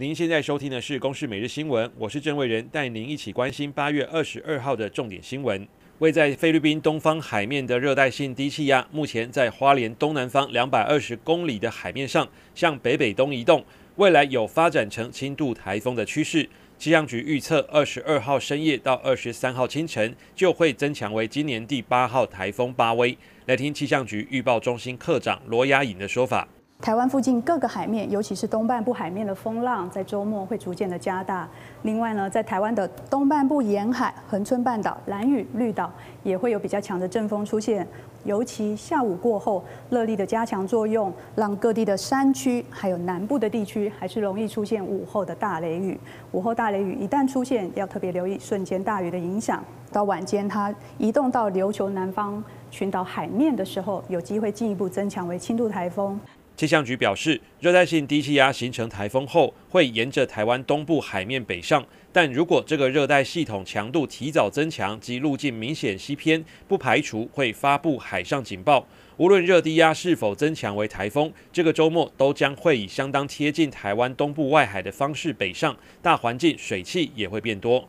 您现在收听的是《公视每日新闻》，我是郑伟仁，带您一起关心八月二十二号的重点新闻。位在菲律宾东方海面的热带性低气压，目前在花莲东南方两百二十公里的海面上，向北北东移动，未来有发展成轻度台风的趋势。气象局预测，二十二号深夜到二十三号清晨就会增强为今年第八号台风巴威。来听气象局预报中心科长罗雅颖的说法。台湾附近各个海面，尤其是东半部海面的风浪，在周末会逐渐的加大。另外呢，在台湾的东半部沿海、恒春半岛、兰屿、绿岛，也会有比较强的阵风出现。尤其下午过后，热力的加强作用，让各地的山区还有南部的地区，还是容易出现午后的大雷雨。午后大雷雨一旦出现，要特别留意瞬间大雨的影响。到晚间，它移动到琉球南方群岛海面的时候，有机会进一步增强为轻度台风。气象局表示，热带性低气压形成台风后，会沿着台湾东部海面北上。但如果这个热带系统强度提早增强及路径明显西偏，不排除会发布海上警报。无论热低压是否增强为台风，这个周末都将会以相当贴近台湾东部外海的方式北上，大环境水汽也会变多。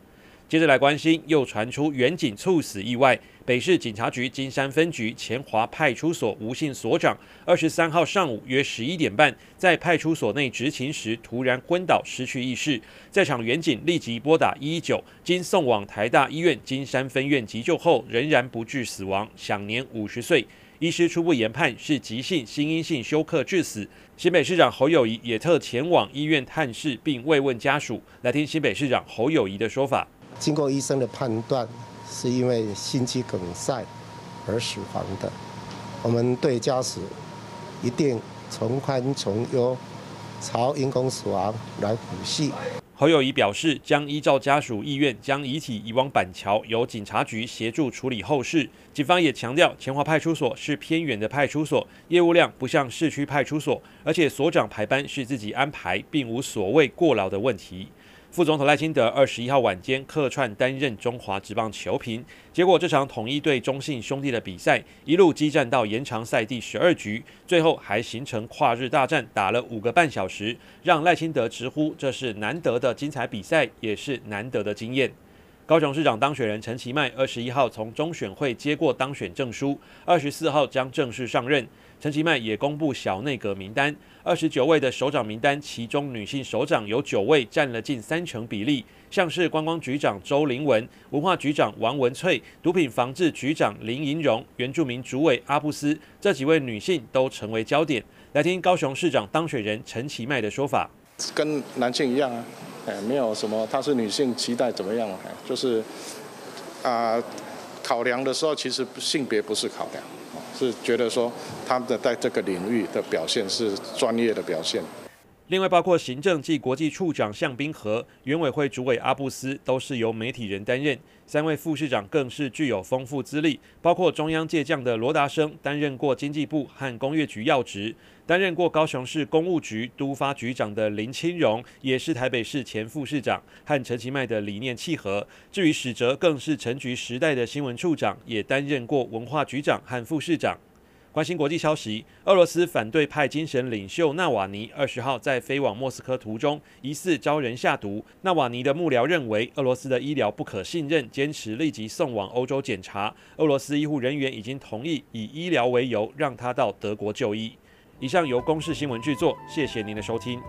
接着来关心，又传出员警猝死意外。北市警察局金山分局前华派出所吴姓所长，二十三号上午约十一点半，在派出所内执勤时突然昏倒，失去意识。在场员警立即拨打一一九，经送往台大医院金山分院急救后，仍然不治死亡，享年五十岁。医师初步研判是急性心因性休克致死。新北市长侯友宜也特前往医院探视，并慰问家属。来听新北市长侯友宜的说法。经过医生的判断，是因为心肌梗塞而死亡的。我们对家属一定从宽从优，朝因公死亡来抚恤。侯友宜表示，将依照家属意愿，将遗体移往板桥，由警察局协助处理后事。警方也强调，前华派出所是偏远的派出所，业务量不像市区派出所，而且所长排班是自己安排，并无所谓过劳的问题。副总统赖清德二十一号晚间客串担任中华职棒球评，结果这场统一对中信兄弟的比赛一路激战到延长赛第十二局，最后还形成跨日大战，打了五个半小时，让赖清德直呼这是难得的精彩比赛，也是难得的经验。高雄市长当选人陈其迈二十一号从中选会接过当选证书，二十四号将正式上任。陈其迈也公布小内阁名单，二十九位的首长名单，其中女性首长有九位，占了近三成比例。像是观光局长周凌文、文化局长王文翠、毒品防治局长林银荣、原住民主委阿布斯，这几位女性都成为焦点。来听高雄市长当选人陈其迈的说法：跟男性一样啊，没有什么，她是女性，期待怎么样？哎，就是啊、考量的时候，其实性别不是考量。是觉得说她们的在这个领域的表现是专业的表现。另外，包括行政暨国际处长向冰河、原委会主委阿布斯都是由媒体人担任，三位副市长更是具有丰富资历，包括中央借将的罗达生担任过经济部和工业局要职，担任过高雄市工务局都发局长的林清荣也是台北市前副市长，和陈其迈的理念契合。至于史哲，更是陈局时代的新闻处长，也担任过文化局长和副市长。关心国际消息，俄罗斯反对派精神领袖纳瓦尼二十号在飞往莫斯科途中疑似遭人下毒。纳瓦尼的幕僚认为俄罗斯的医疗不可信任，坚持立即送往欧洲检查。俄罗斯医护人员已经同意以医疗为由让他到德国就医。以上由公视新闻制作，谢谢您的收听。